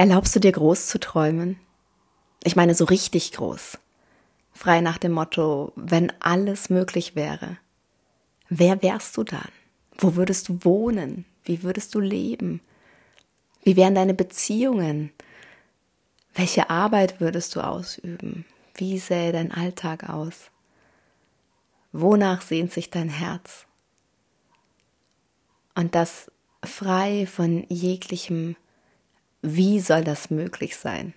Erlaubst du dir groß zu träumen? Ich meine so richtig groß. Frei nach dem Motto, wenn alles möglich wäre. Wer wärst du dann? Wo würdest du wohnen? Wie würdest du leben? Wie wären deine Beziehungen? Welche Arbeit würdest du ausüben? Wie sähe dein Alltag aus? Wonach sehnt sich dein Herz? Und das frei von jeglichem wie soll das möglich sein?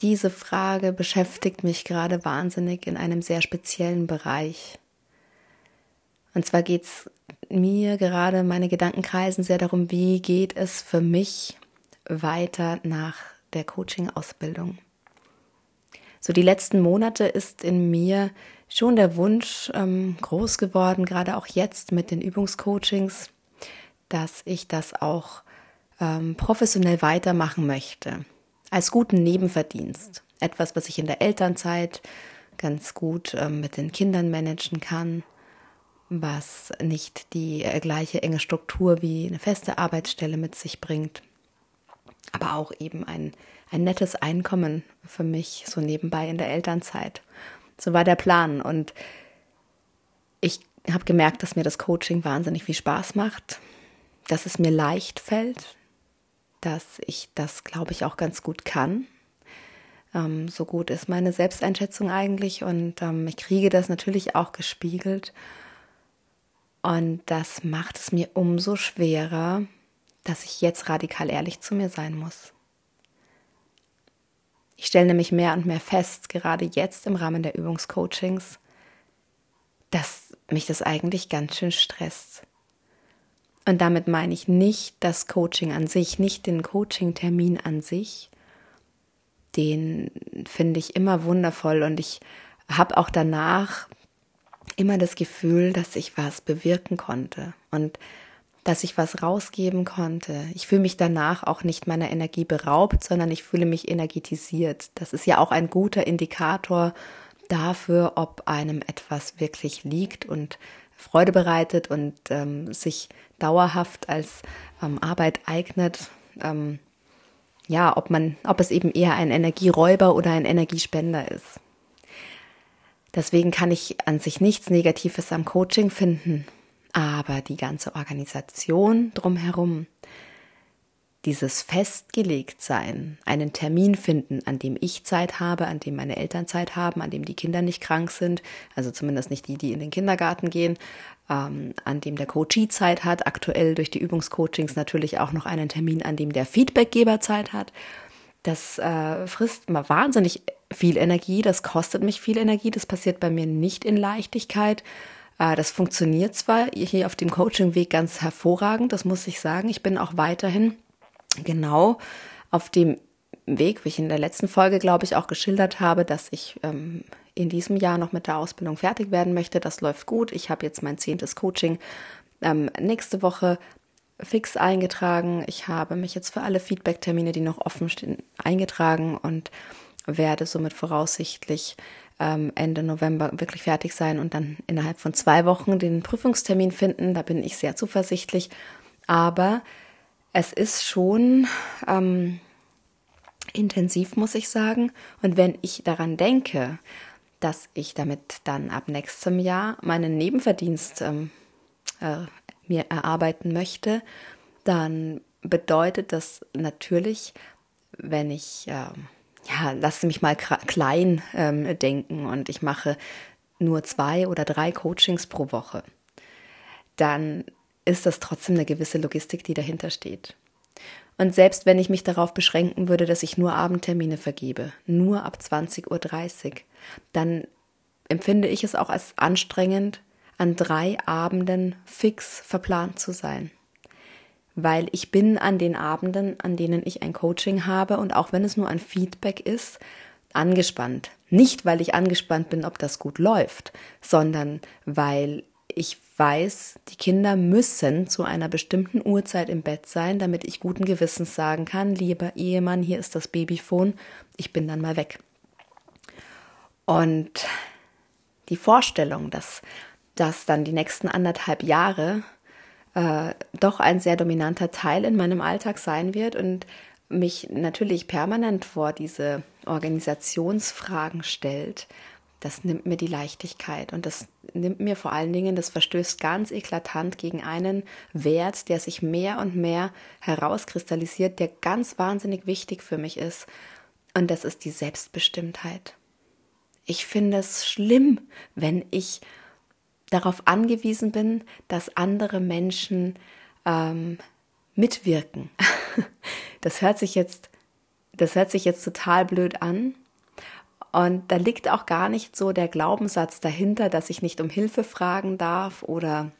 Diese Frage beschäftigt mich gerade wahnsinnig in einem sehr speziellen Bereich. Und zwar geht es mir gerade, meine Gedanken kreisen sehr darum, wie geht es für mich weiter nach der Coaching-Ausbildung. So die letzten Monate ist in mir schon der Wunsch ähm, groß geworden, gerade auch jetzt mit den Übungscoachings, dass ich das auch ähm, professionell weitermachen möchte, als guten Nebenverdienst, etwas, was ich in der Elternzeit ganz gut ähm, mit den Kindern managen kann, was nicht die äh, gleiche enge Struktur wie eine feste Arbeitsstelle mit sich bringt, aber auch eben ein, ein nettes Einkommen für mich so nebenbei in der Elternzeit. So war der Plan. Und ich habe gemerkt, dass mir das Coaching wahnsinnig viel Spaß macht, dass es mir leicht fällt, dass ich das, glaube ich, auch ganz gut kann. Ähm, so gut ist meine Selbsteinschätzung eigentlich und ähm, ich kriege das natürlich auch gespiegelt. Und das macht es mir umso schwerer, dass ich jetzt radikal ehrlich zu mir sein muss. Ich stelle nämlich mehr und mehr fest, gerade jetzt im Rahmen der Übungscoachings, dass mich das eigentlich ganz schön stresst. Und damit meine ich nicht das Coaching an sich, nicht den Coaching-Termin an sich. Den finde ich immer wundervoll und ich habe auch danach immer das Gefühl, dass ich was bewirken konnte und dass ich was rausgeben konnte. Ich fühle mich danach auch nicht meiner Energie beraubt, sondern ich fühle mich energetisiert. Das ist ja auch ein guter Indikator dafür, ob einem etwas wirklich liegt und Freude bereitet und ähm, sich dauerhaft als ähm, Arbeit eignet. Ähm, ja, ob man, ob es eben eher ein Energieräuber oder ein Energiespender ist. Deswegen kann ich an sich nichts Negatives am Coaching finden, aber die ganze Organisation drumherum, dieses Festgelegtsein, einen Termin finden, an dem ich Zeit habe, an dem meine Eltern Zeit haben, an dem die Kinder nicht krank sind, also zumindest nicht die, die in den Kindergarten gehen, ähm, an dem der Coachee Zeit hat, aktuell durch die Übungscoachings natürlich auch noch einen Termin, an dem der Feedbackgeber Zeit hat. Das äh, frisst mal wahnsinnig viel Energie, das kostet mich viel Energie, das passiert bei mir nicht in Leichtigkeit. Äh, das funktioniert zwar hier auf dem Coaching-Weg ganz hervorragend, das muss ich sagen. Ich bin auch weiterhin genau auf dem Weg, wie ich in der letzten Folge, glaube ich, auch geschildert habe, dass ich ähm, in diesem Jahr noch mit der Ausbildung fertig werden möchte. Das läuft gut. Ich habe jetzt mein zehntes Coaching ähm, nächste Woche fix eingetragen. Ich habe mich jetzt für alle Feedback-Termine, die noch offen stehen, eingetragen und werde somit voraussichtlich ähm, Ende November wirklich fertig sein und dann innerhalb von zwei Wochen den Prüfungstermin finden. Da bin ich sehr zuversichtlich. Aber es ist schon ähm, intensiv, muss ich sagen. Und wenn ich daran denke, dass ich damit dann ab nächstem Jahr meinen Nebenverdienst ähm, äh, mir erarbeiten möchte, dann bedeutet das natürlich, wenn ich, äh, ja, lasse mich mal klein ähm, denken und ich mache nur zwei oder drei Coachings pro Woche, dann ist das trotzdem eine gewisse Logistik, die dahinter steht. Und selbst wenn ich mich darauf beschränken würde, dass ich nur Abendtermine vergebe, nur ab 20.30 Uhr, dann empfinde ich es auch als anstrengend, an drei Abenden fix verplant zu sein. Weil ich bin an den Abenden, an denen ich ein Coaching habe und auch wenn es nur ein Feedback ist, angespannt. Nicht, weil ich angespannt bin, ob das gut läuft, sondern weil ich weiß, die Kinder müssen zu einer bestimmten Uhrzeit im Bett sein, damit ich guten Gewissens sagen kann, lieber Ehemann, hier ist das Babyphone, ich bin dann mal weg. Und die Vorstellung, dass das dann die nächsten anderthalb Jahre äh, doch ein sehr dominanter Teil in meinem Alltag sein wird und mich natürlich permanent vor diese Organisationsfragen stellt, das nimmt mir die Leichtigkeit und das nimmt mir vor allen Dingen, das verstößt ganz eklatant gegen einen Wert, der sich mehr und mehr herauskristallisiert, der ganz wahnsinnig wichtig für mich ist. Und das ist die Selbstbestimmtheit. Ich finde es schlimm, wenn ich darauf angewiesen bin, dass andere Menschen ähm, mitwirken. Das hört sich jetzt, das hört sich jetzt total blöd an, und da liegt auch gar nicht so der Glaubenssatz dahinter, dass ich nicht um Hilfe fragen darf oder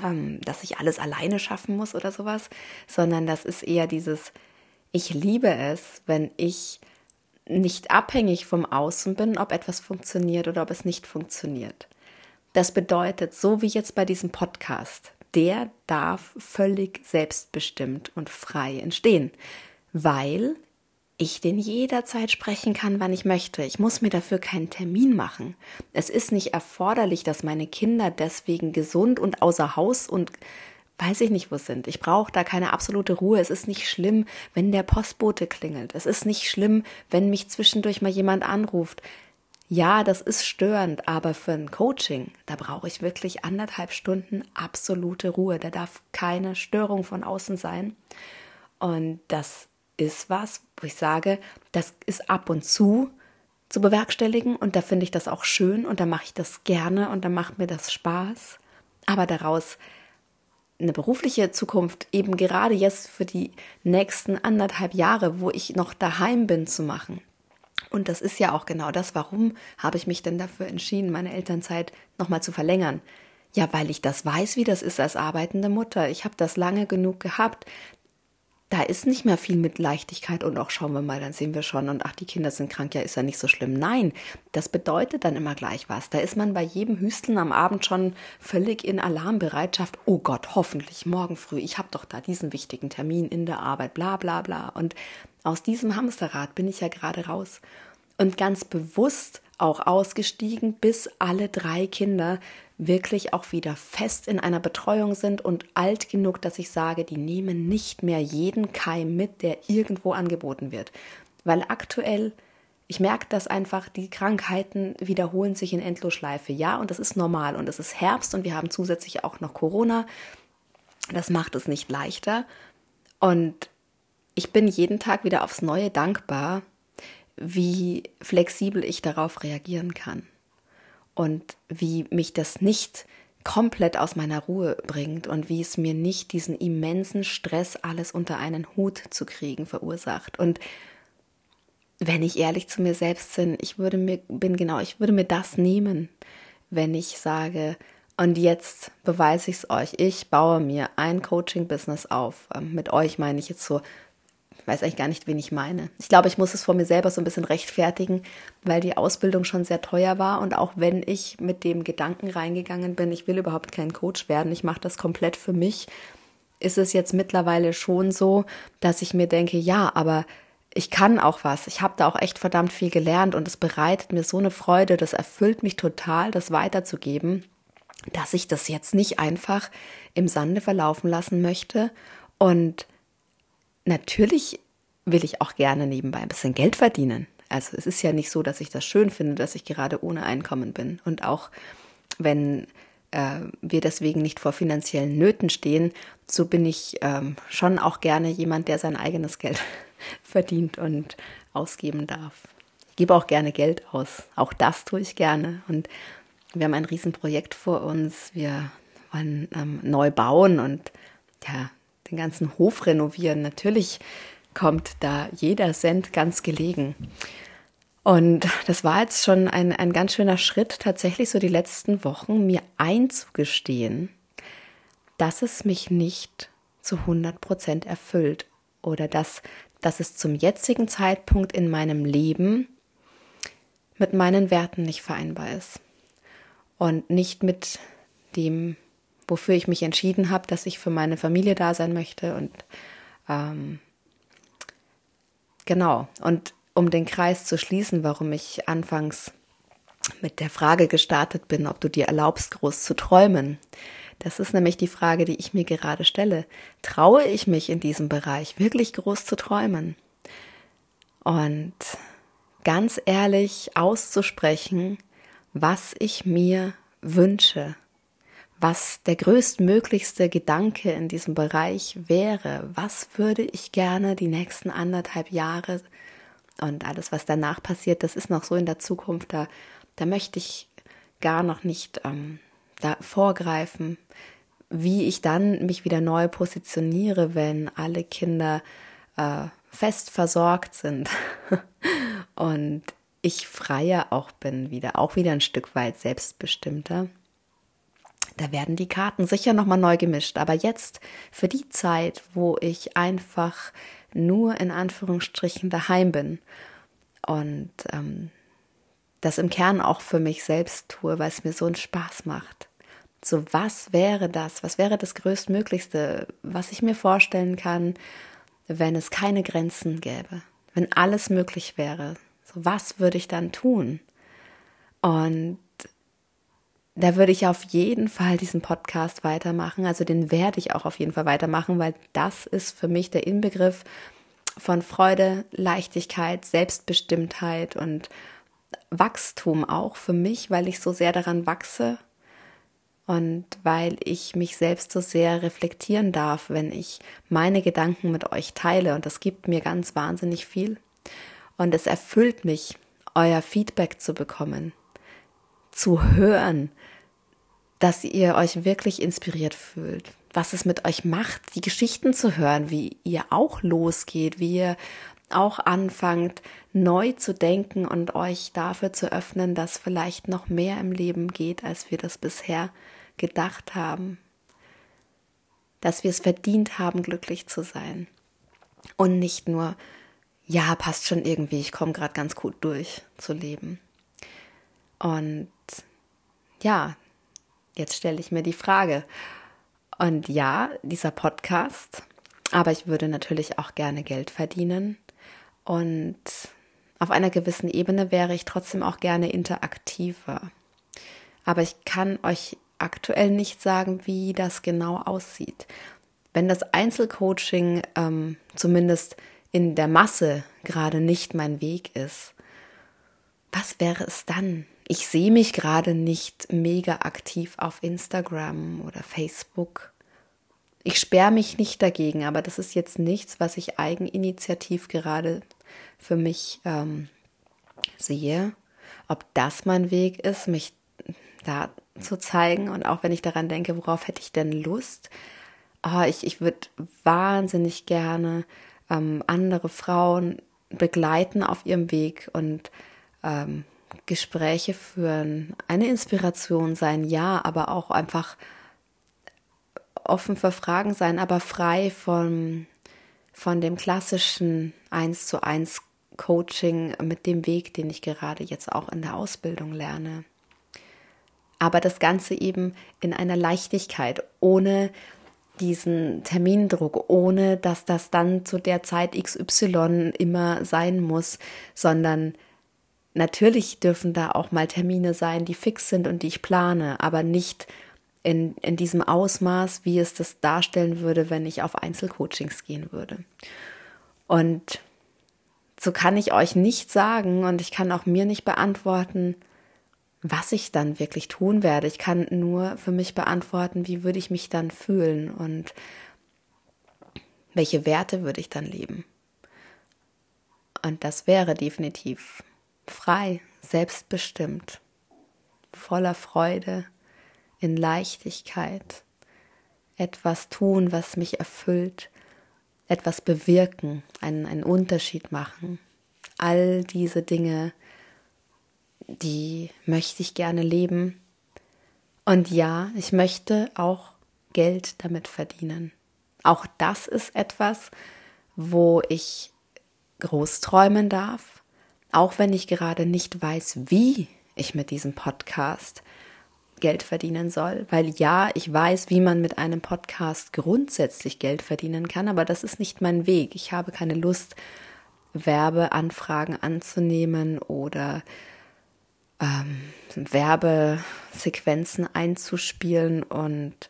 ähm, dass ich alles alleine schaffen muss oder sowas, sondern das ist eher dieses, ich liebe es, wenn ich nicht abhängig vom Außen bin, ob etwas funktioniert oder ob es nicht funktioniert. Das bedeutet, so wie jetzt bei diesem Podcast, der darf völlig selbstbestimmt und frei entstehen, weil ich den jederzeit sprechen kann, wann ich möchte. Ich muss mir dafür keinen Termin machen. Es ist nicht erforderlich, dass meine Kinder deswegen gesund und außer Haus und weiß ich nicht wo sind. Ich brauche da keine absolute Ruhe. Es ist nicht schlimm, wenn der Postbote klingelt. Es ist nicht schlimm, wenn mich zwischendurch mal jemand anruft. Ja, das ist störend, aber für ein Coaching, da brauche ich wirklich anderthalb Stunden absolute Ruhe. Da darf keine Störung von außen sein. Und das ist was, wo ich sage, das ist ab und zu zu bewerkstelligen und da finde ich das auch schön und da mache ich das gerne und da macht mir das Spaß. Aber daraus eine berufliche Zukunft eben gerade jetzt für die nächsten anderthalb Jahre, wo ich noch daheim bin, zu machen. Und das ist ja auch genau das, warum habe ich mich denn dafür entschieden, meine Elternzeit nochmal zu verlängern. Ja, weil ich das weiß, wie das ist als arbeitende Mutter. Ich habe das lange genug gehabt, da ist nicht mehr viel mit Leichtigkeit und auch schauen wir mal, dann sehen wir schon und ach, die Kinder sind krank, ja, ist ja nicht so schlimm. Nein, das bedeutet dann immer gleich was. Da ist man bei jedem Hüsteln am Abend schon völlig in Alarmbereitschaft. Oh Gott, hoffentlich morgen früh. Ich habe doch da diesen wichtigen Termin in der Arbeit, bla bla bla. Und aus diesem Hamsterrad bin ich ja gerade raus. Und ganz bewusst auch ausgestiegen, bis alle drei Kinder wirklich auch wieder fest in einer Betreuung sind und alt genug, dass ich sage, die nehmen nicht mehr jeden Keim mit, der irgendwo angeboten wird. Weil aktuell, ich merke das einfach, die Krankheiten wiederholen sich in Endlosschleife. Ja, und das ist normal. Und es ist Herbst und wir haben zusätzlich auch noch Corona. Das macht es nicht leichter. Und ich bin jeden Tag wieder aufs Neue dankbar, wie flexibel ich darauf reagieren kann und wie mich das nicht komplett aus meiner Ruhe bringt und wie es mir nicht diesen immensen Stress, alles unter einen Hut zu kriegen, verursacht. Und wenn ich ehrlich zu mir selbst bin, ich würde mir, bin genau, ich würde mir das nehmen, wenn ich sage, und jetzt beweise ich es euch, ich baue mir ein Coaching-Business auf. Ähm, mit euch meine ich jetzt so ich weiß eigentlich gar nicht, wen ich meine. Ich glaube, ich muss es vor mir selber so ein bisschen rechtfertigen, weil die Ausbildung schon sehr teuer war und auch wenn ich mit dem Gedanken reingegangen bin, ich will überhaupt kein Coach werden, ich mache das komplett für mich, ist es jetzt mittlerweile schon so, dass ich mir denke, ja, aber ich kann auch was. Ich habe da auch echt verdammt viel gelernt und es bereitet mir so eine Freude, das erfüllt mich total, das weiterzugeben, dass ich das jetzt nicht einfach im Sande verlaufen lassen möchte und natürlich will ich auch gerne nebenbei ein bisschen Geld verdienen. Also es ist ja nicht so, dass ich das schön finde, dass ich gerade ohne Einkommen bin. Und auch wenn äh, wir deswegen nicht vor finanziellen Nöten stehen, so bin ich ähm, schon auch gerne jemand, der sein eigenes Geld verdient und ausgeben darf. Ich gebe auch gerne Geld aus. Auch das tue ich gerne. Und wir haben ein Riesenprojekt vor uns. Wir wollen ähm, neu bauen und ja, den ganzen Hof renovieren. Natürlich kommt da jeder Cent ganz gelegen. Und das war jetzt schon ein, ein ganz schöner Schritt, tatsächlich so die letzten Wochen mir einzugestehen, dass es mich nicht zu 100 Prozent erfüllt oder dass, dass es zum jetzigen Zeitpunkt in meinem Leben mit meinen Werten nicht vereinbar ist und nicht mit dem wofür ich mich entschieden habe, dass ich für meine Familie da sein möchte. Und ähm, genau, und um den Kreis zu schließen, warum ich anfangs mit der Frage gestartet bin, ob du dir erlaubst, groß zu träumen. Das ist nämlich die Frage, die ich mir gerade stelle. Traue ich mich in diesem Bereich wirklich groß zu träumen? Und ganz ehrlich auszusprechen, was ich mir wünsche, was der größtmöglichste Gedanke in diesem Bereich wäre, was würde ich gerne die nächsten anderthalb Jahre und alles, was danach passiert, das ist noch so in der Zukunft, da, da möchte ich gar noch nicht ähm, da vorgreifen, wie ich dann mich wieder neu positioniere, wenn alle Kinder äh, fest versorgt sind und ich freier auch bin wieder, auch wieder ein Stück weit selbstbestimmter. Da werden die Karten sicher nochmal neu gemischt. Aber jetzt, für die Zeit, wo ich einfach nur in Anführungsstrichen daheim bin und ähm, das im Kern auch für mich selbst tue, weil es mir so einen Spaß macht. So, was wäre das? Was wäre das Größtmöglichste, was ich mir vorstellen kann, wenn es keine Grenzen gäbe? Wenn alles möglich wäre? So, was würde ich dann tun? Und da würde ich auf jeden Fall diesen Podcast weitermachen. Also den werde ich auch auf jeden Fall weitermachen, weil das ist für mich der Inbegriff von Freude, Leichtigkeit, Selbstbestimmtheit und Wachstum auch für mich, weil ich so sehr daran wachse und weil ich mich selbst so sehr reflektieren darf, wenn ich meine Gedanken mit euch teile. Und das gibt mir ganz wahnsinnig viel. Und es erfüllt mich, euer Feedback zu bekommen, zu hören, dass ihr euch wirklich inspiriert fühlt, was es mit euch macht, die Geschichten zu hören, wie ihr auch losgeht, wie ihr auch anfangt, neu zu denken und euch dafür zu öffnen, dass vielleicht noch mehr im Leben geht, als wir das bisher gedacht haben. Dass wir es verdient haben, glücklich zu sein. Und nicht nur, ja, passt schon irgendwie, ich komme gerade ganz gut durch zu leben. Und ja, jetzt stelle ich mir die Frage. Und ja, dieser Podcast, aber ich würde natürlich auch gerne Geld verdienen. Und auf einer gewissen Ebene wäre ich trotzdem auch gerne interaktiver. Aber ich kann euch aktuell nicht sagen, wie das genau aussieht. Wenn das Einzelcoaching ähm, zumindest in der Masse gerade nicht mein Weg ist, was wäre es dann? Ich sehe mich gerade nicht mega aktiv auf Instagram oder Facebook. Ich sperre mich nicht dagegen, aber das ist jetzt nichts, was ich eigeninitiativ gerade für mich ähm, sehe. Ob das mein Weg ist, mich da zu zeigen und auch wenn ich daran denke, worauf hätte ich denn Lust? Oh, ich ich würde wahnsinnig gerne ähm, andere Frauen begleiten auf ihrem Weg und ähm, Gespräche führen, eine Inspiration sein, ja, aber auch einfach offen für Fragen sein, aber frei von, von dem klassischen eins zu eins Coaching mit dem Weg, den ich gerade jetzt auch in der Ausbildung lerne. Aber das Ganze eben in einer Leichtigkeit, ohne diesen Termindruck, ohne dass das dann zu der Zeit XY immer sein muss, sondern natürlich dürfen da auch mal Termine sein, die fix sind und die ich plane, aber nicht in, in diesem Ausmaß, wie es das darstellen würde, wenn ich auf Einzelcoachings gehen würde. Und so kann ich euch nicht sagen und ich kann auch mir nicht beantworten, was ich dann wirklich tun werde. Ich kann nur für mich beantworten, wie würde ich mich dann fühlen und welche Werte würde ich dann leben. Und das wäre definitiv frei, selbstbestimmt, voller Freude, in Leichtigkeit, etwas tun, was mich erfüllt, etwas bewirken, einen, einen Unterschied machen. All diese Dinge, die möchte ich gerne leben. Und ja, ich möchte auch Geld damit verdienen. Auch das ist etwas, wo ich groß träumen darf, auch wenn ich gerade nicht weiß, wie ich mit diesem Podcast Geld verdienen soll. Weil ja, ich weiß, wie man mit einem Podcast grundsätzlich Geld verdienen kann, aber das ist nicht mein Weg. Ich habe keine Lust, Werbeanfragen anzunehmen oder ähm, Werbesequenzen einzuspielen und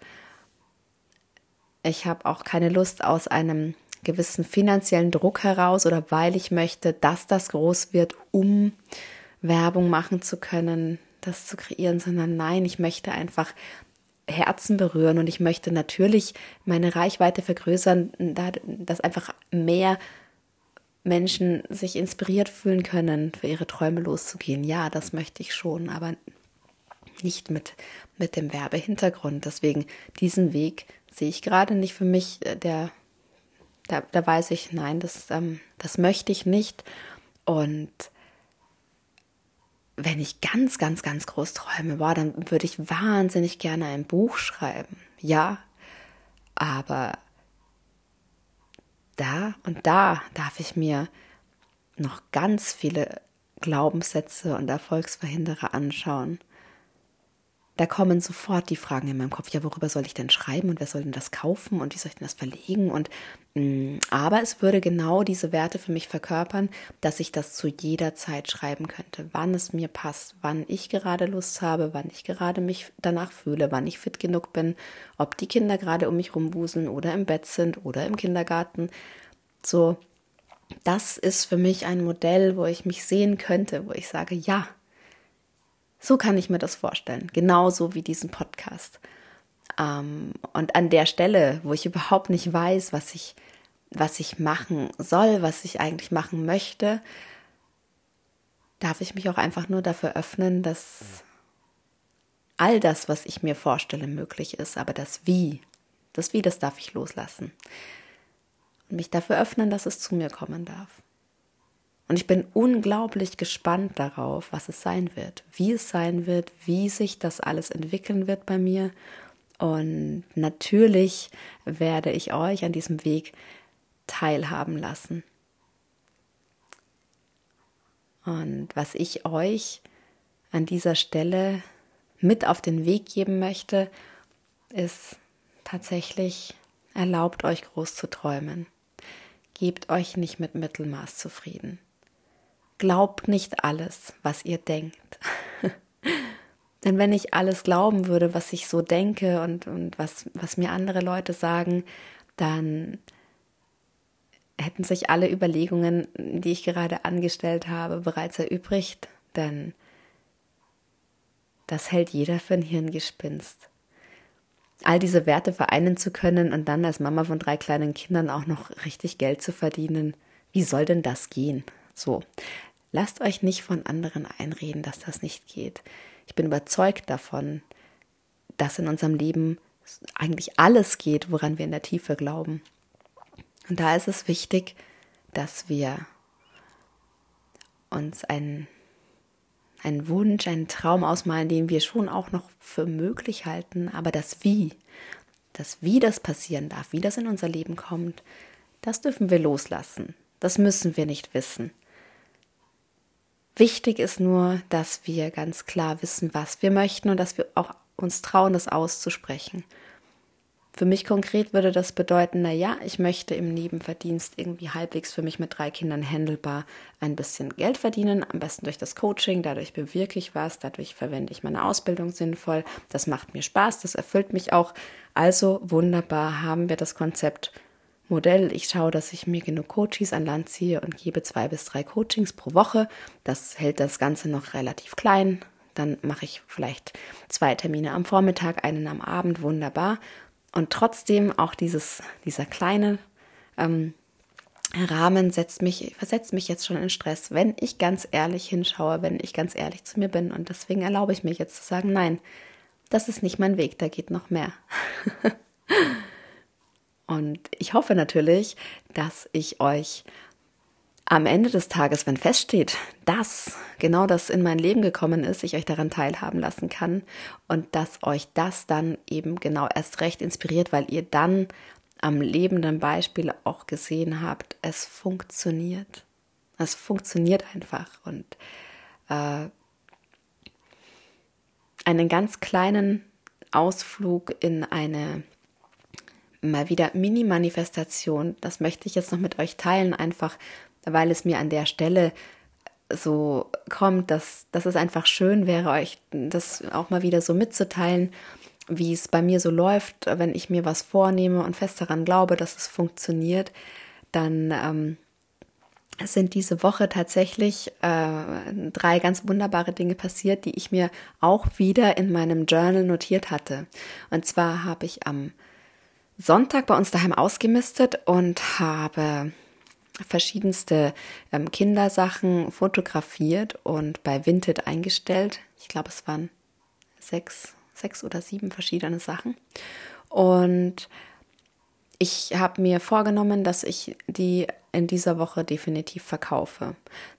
ich habe auch keine Lust aus einem gewissen finanziellen Druck heraus oder weil ich möchte, dass das groß wird, um Werbung machen zu können, das zu kreieren, sondern nein, ich möchte einfach Herzen berühren und ich möchte natürlich meine Reichweite vergrößern, dass einfach mehr Menschen sich inspiriert fühlen können, für ihre Träume loszugehen. Ja, das möchte ich schon, aber nicht mit, mit dem Werbehintergrund. Deswegen diesen Weg sehe ich gerade nicht für mich, äh, der, da, da weiß ich, nein, das, ähm, das möchte ich nicht. Und wenn ich ganz, ganz, ganz groß träume, boah, dann würde ich wahnsinnig gerne ein Buch schreiben. Ja, aber da und da darf ich mir noch ganz viele Glaubenssätze und Erfolgsverhinderer anschauen da kommen sofort die Fragen in meinem Kopf, ja, worüber soll ich denn schreiben und wer soll denn das kaufen und wie soll ich denn das verlegen? Und mh, mm, aber es würde genau diese Werte für mich verkörpern, dass ich das zu jeder Zeit schreiben könnte, wann es mir passt, wann ich gerade Lust habe, wann ich gerade mich danach fühle, wann ich fit genug bin, ob die Kinder gerade um mich rumwuseln oder im Bett sind oder im Kindergarten. So, das ist für mich ein Modell, wo ich mich sehen könnte, wo ich sage, ja, so kann ich mir das vorstellen, genauso wie diesen Podcast. Ähm, und an der Stelle, wo ich überhaupt nicht weiß, was ich, was ich machen soll, was ich eigentlich machen möchte, darf ich mich auch einfach nur dafür öffnen, dass all das, was ich mir vorstelle, möglich ist. Aber das Wie, das Wie, das darf ich loslassen. Und mich dafür öffnen, dass es zu mir kommen darf. Und ich bin unglaublich gespannt darauf, was es sein wird, wie es sein wird, wie sich das alles entwickeln wird bei mir. Und natürlich werde ich euch an diesem Weg teilhaben lassen. Und was ich euch an dieser Stelle mit auf den Weg geben möchte, ist tatsächlich, erlaubt euch groß zu träumen. Gebt euch nicht mit Mittelmaß zufrieden. Glaubt nicht alles, was ihr denkt. Denn wenn ich alles glauben würde, was ich so denke und, und was, was mir andere Leute sagen, dann hätten sich alle Überlegungen, die ich gerade angestellt habe, bereits erübrigt. Denn das hält jeder für ein Hirngespinst. All diese Werte vereinen zu können und dann als Mama von drei kleinen Kindern auch noch richtig Geld zu verdienen, wie soll denn das gehen? So, Lasst euch nicht von anderen einreden, dass das nicht geht. Ich bin überzeugt davon, dass in unserem Leben eigentlich alles geht, woran wir in der Tiefe glauben. Und da ist es wichtig, dass wir uns einen, einen Wunsch, einen Traum ausmalen, den wir schon auch noch für möglich halten, aber das Wie, das Wie das passieren darf, wie das in unser Leben kommt, das dürfen wir loslassen. Das müssen wir nicht wissen. Wichtig ist nur, dass wir ganz klar wissen, was wir möchten und dass wir auch uns trauen, das auszusprechen. Für mich konkret würde das bedeuten, na ja, ich möchte im Nebenverdienst irgendwie halbwegs für mich mit drei Kindern handelbar ein bisschen Geld verdienen, am besten durch das Coaching, dadurch bewirke ich was, dadurch verwende ich meine Ausbildung sinnvoll, das macht mir Spaß, das erfüllt mich auch. Also wunderbar haben wir das Konzept Modell. Ich schaue, dass ich mir genug Coaches an Land ziehe und gebe zwei bis drei Coachings pro Woche. Das hält das Ganze noch relativ klein. Dann mache ich vielleicht zwei Termine am Vormittag, einen am Abend, wunderbar. Und trotzdem auch dieses, dieser kleine ähm, Rahmen setzt mich, versetzt mich jetzt schon in Stress, wenn ich ganz ehrlich hinschaue, wenn ich ganz ehrlich zu mir bin. Und deswegen erlaube ich mich jetzt zu sagen, nein, das ist nicht mein Weg, da geht noch mehr. Und ich hoffe natürlich, dass ich euch am Ende des Tages, wenn feststeht, dass genau das in mein Leben gekommen ist, ich euch daran teilhaben lassen kann und dass euch das dann eben genau erst recht inspiriert, weil ihr dann am lebenden Beispiel auch gesehen habt, es funktioniert. Es funktioniert einfach und äh, einen ganz kleinen Ausflug in eine mal wieder Mini-Manifestation. Das möchte ich jetzt noch mit euch teilen, einfach weil es mir an der Stelle so kommt, dass, dass es einfach schön wäre, euch das auch mal wieder so mitzuteilen, wie es bei mir so läuft, wenn ich mir was vornehme und fest daran glaube, dass es funktioniert, dann ähm, sind diese Woche tatsächlich äh, drei ganz wunderbare Dinge passiert, die ich mir auch wieder in meinem Journal notiert hatte. Und zwar habe ich am Sonntag bei uns daheim ausgemistet und habe verschiedenste ähm, Kindersachen fotografiert und bei Vinted eingestellt. Ich glaube, es waren sechs, sechs oder sieben verschiedene Sachen. Und ich habe mir vorgenommen, dass ich die in dieser Woche definitiv verkaufe.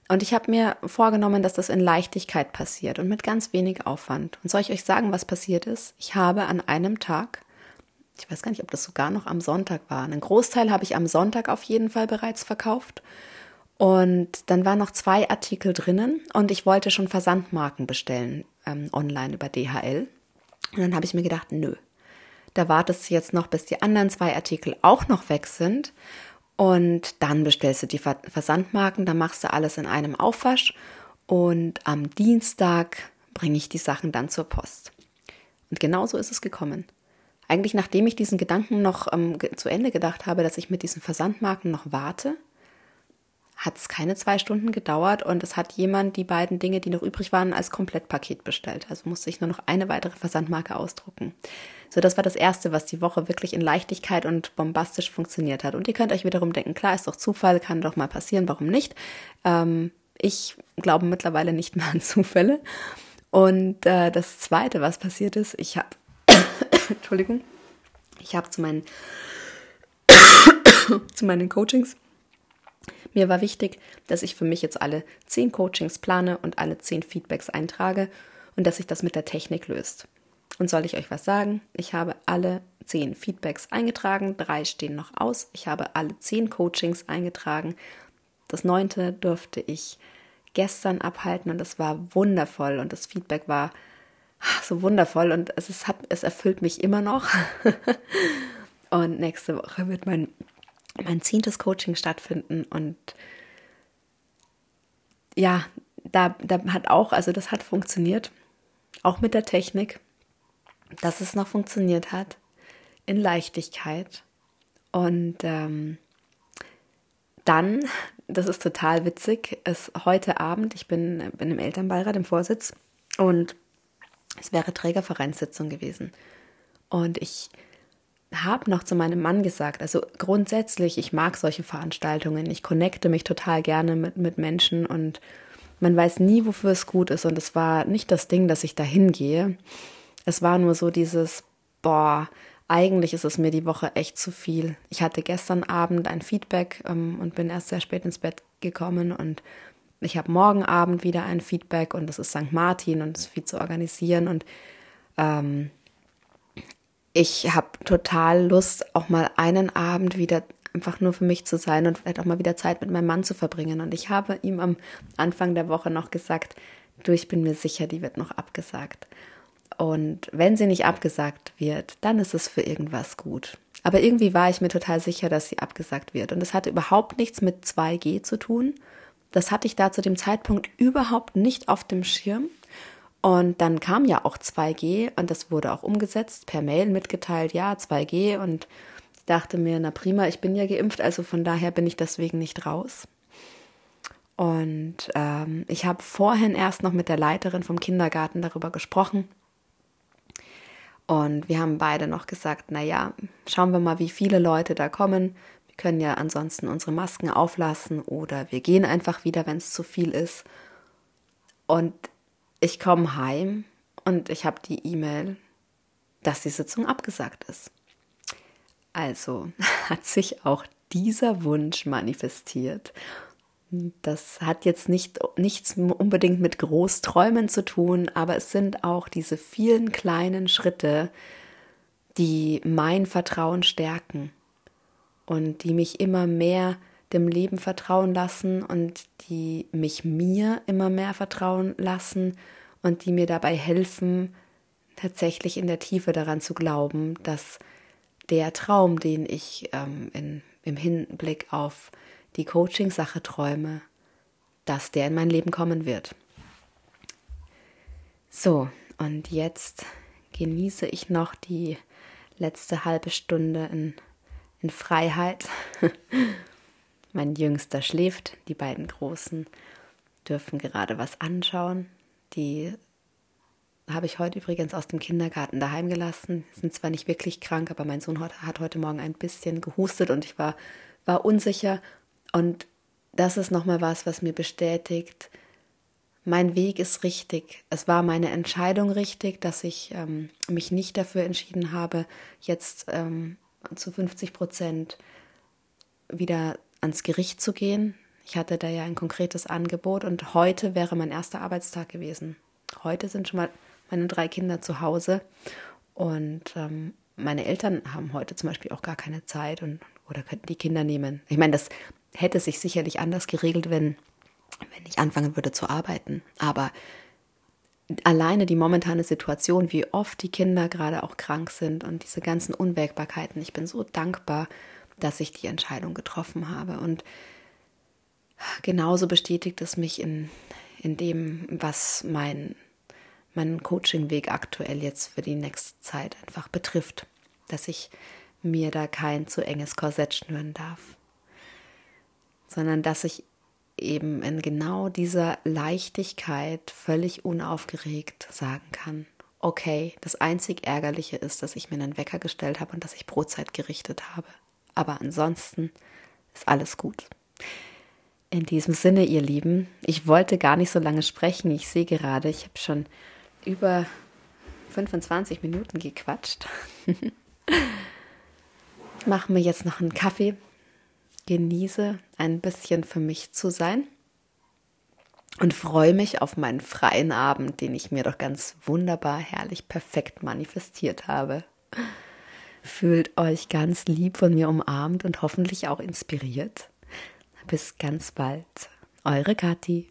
Und ich habe mir vorgenommen, dass das in Leichtigkeit passiert und mit ganz wenig Aufwand. Und soll ich euch sagen, was passiert ist? Ich habe an einem Tag, ich weiß gar nicht, ob das sogar noch am Sonntag war, einen Großteil habe ich am Sonntag auf jeden Fall bereits verkauft. Und dann waren noch zwei Artikel drinnen und ich wollte schon Versandmarken bestellen ähm, online über DHL. Und dann habe ich mir gedacht, nö, da wartest du jetzt noch, bis die anderen zwei Artikel auch noch weg sind. Und dann bestellst du die Versandmarken, dann machst du alles in einem Aufwasch. Und am Dienstag bringe ich die Sachen dann zur Post. Und genau so ist es gekommen. Eigentlich nachdem ich diesen Gedanken noch ähm, zu Ende gedacht habe, dass ich mit diesen Versandmarken noch warte, hat es keine zwei Stunden gedauert und es hat jemand die beiden Dinge, die noch übrig waren, als Komplettpaket bestellt. Also musste ich nur noch eine weitere Versandmarke ausdrucken. So, das war das erste, was die Woche wirklich in Leichtigkeit und bombastisch funktioniert hat. Und ihr könnt euch wiederum denken, klar, ist doch Zufall, kann doch mal passieren, warum nicht? Ähm, ich glaube mittlerweile nicht mehr an Zufälle. Und äh, das zweite, was passiert ist, ich habe, Entschuldigung, ich habe zu meinen, zu meinen Coachings mir war wichtig, dass ich für mich jetzt alle zehn Coachings plane und alle zehn Feedbacks eintrage und dass sich das mit der Technik löst. Und soll ich euch was sagen? Ich habe alle zehn Feedbacks eingetragen, drei stehen noch aus. Ich habe alle zehn Coachings eingetragen. Das neunte durfte ich gestern abhalten und es war wundervoll und das Feedback war so wundervoll und es, ist, es erfüllt mich immer noch. und nächste Woche wird mein mein zehntes Coaching stattfinden und ja, da, da hat auch, also das hat funktioniert, auch mit der Technik, dass es noch funktioniert hat, in Leichtigkeit. Und ähm, dann, das ist total witzig, ist heute Abend, ich bin, bin im Elternbeirat im Vorsitz und es wäre Trägervereinssitzung gewesen. Und ich habe noch zu meinem Mann gesagt, also grundsätzlich, ich mag solche Veranstaltungen. Ich connecte mich total gerne mit, mit Menschen und man weiß nie, wofür es gut ist. Und es war nicht das Ding, dass ich da hingehe. Es war nur so dieses, boah, eigentlich ist es mir die Woche echt zu viel. Ich hatte gestern Abend ein Feedback ähm, und bin erst sehr spät ins Bett gekommen und ich habe morgen Abend wieder ein Feedback und das ist St. Martin und es ist viel zu organisieren und ähm, ich habe total Lust, auch mal einen Abend wieder einfach nur für mich zu sein und vielleicht auch mal wieder Zeit mit meinem Mann zu verbringen. Und ich habe ihm am Anfang der Woche noch gesagt, du, ich bin mir sicher, die wird noch abgesagt. Und wenn sie nicht abgesagt wird, dann ist es für irgendwas gut. Aber irgendwie war ich mir total sicher, dass sie abgesagt wird. Und es hatte überhaupt nichts mit 2G zu tun. Das hatte ich da zu dem Zeitpunkt überhaupt nicht auf dem Schirm. Und dann kam ja auch 2G und das wurde auch umgesetzt, per Mail mitgeteilt, ja, 2G. Und ich dachte mir, na prima, ich bin ja geimpft, also von daher bin ich deswegen nicht raus. Und ähm, ich habe vorhin erst noch mit der Leiterin vom Kindergarten darüber gesprochen. Und wir haben beide noch gesagt, na ja, schauen wir mal, wie viele Leute da kommen. Wir können ja ansonsten unsere Masken auflassen oder wir gehen einfach wieder, wenn es zu viel ist. Und ich komme heim und ich habe die E-Mail, dass die Sitzung abgesagt ist. Also hat sich auch dieser Wunsch manifestiert. Das hat jetzt nicht, nichts unbedingt mit Großträumen zu tun, aber es sind auch diese vielen kleinen Schritte, die mein Vertrauen stärken und die mich immer mehr dem Leben vertrauen lassen und die mich mir immer mehr vertrauen lassen und die mir dabei helfen, tatsächlich in der Tiefe daran zu glauben, dass der Traum, den ich ähm, in, im Hinblick auf die Coaching-Sache träume, dass der in mein Leben kommen wird. So, und jetzt genieße ich noch die letzte halbe Stunde in, in Freiheit. mein Jüngster schläft, die beiden Großen dürfen gerade was anschauen. Die habe ich heute übrigens aus dem Kindergarten daheim gelassen. Sind zwar nicht wirklich krank, aber mein Sohn hat heute Morgen ein bisschen gehustet und ich war, war unsicher. Und das ist nochmal was, was mir bestätigt, mein Weg ist richtig. Es war meine Entscheidung richtig, dass ich ähm, mich nicht dafür entschieden habe, jetzt ähm, zu 50 Prozent wieder ans Gericht zu gehen. Ich hatte da ja ein konkretes Angebot und heute wäre mein erster Arbeitstag gewesen. Heute sind schon mal meine drei Kinder zu Hause und ähm, meine Eltern haben heute zum Beispiel auch gar keine Zeit und oder könnten die Kinder nehmen. Ich meine, das hätte sich sicherlich anders geregelt, wenn wenn ich anfangen würde zu arbeiten. Aber alleine die momentane Situation, wie oft die Kinder gerade auch krank sind und diese ganzen Unwägbarkeiten, ich bin so dankbar, dass ich die Entscheidung getroffen habe. Und genauso bestätigt es mich in, in dem, was mein, meinen Coaching-Weg aktuell jetzt für die nächste Zeit einfach betrifft, dass ich mir da kein zu enges Korsett schnüren darf, sondern dass ich eben in genau dieser Leichtigkeit völlig unaufgeregt sagen kann, okay, das einzig Ärgerliche ist, dass ich mir einen Wecker gestellt habe und dass ich Brotzeit gerichtet habe. Aber ansonsten ist alles gut. In diesem Sinne, ihr Lieben, ich wollte gar nicht so lange sprechen. Ich sehe gerade, ich habe schon über 25 Minuten gequatscht. Machen wir jetzt noch einen Kaffee genieße ein bisschen für mich zu sein und freue mich auf meinen freien Abend, den ich mir doch ganz wunderbar, herrlich, perfekt manifestiert habe. Fühlt euch ganz lieb von mir umarmt und hoffentlich auch inspiriert. Bis ganz bald. Eure Kathi.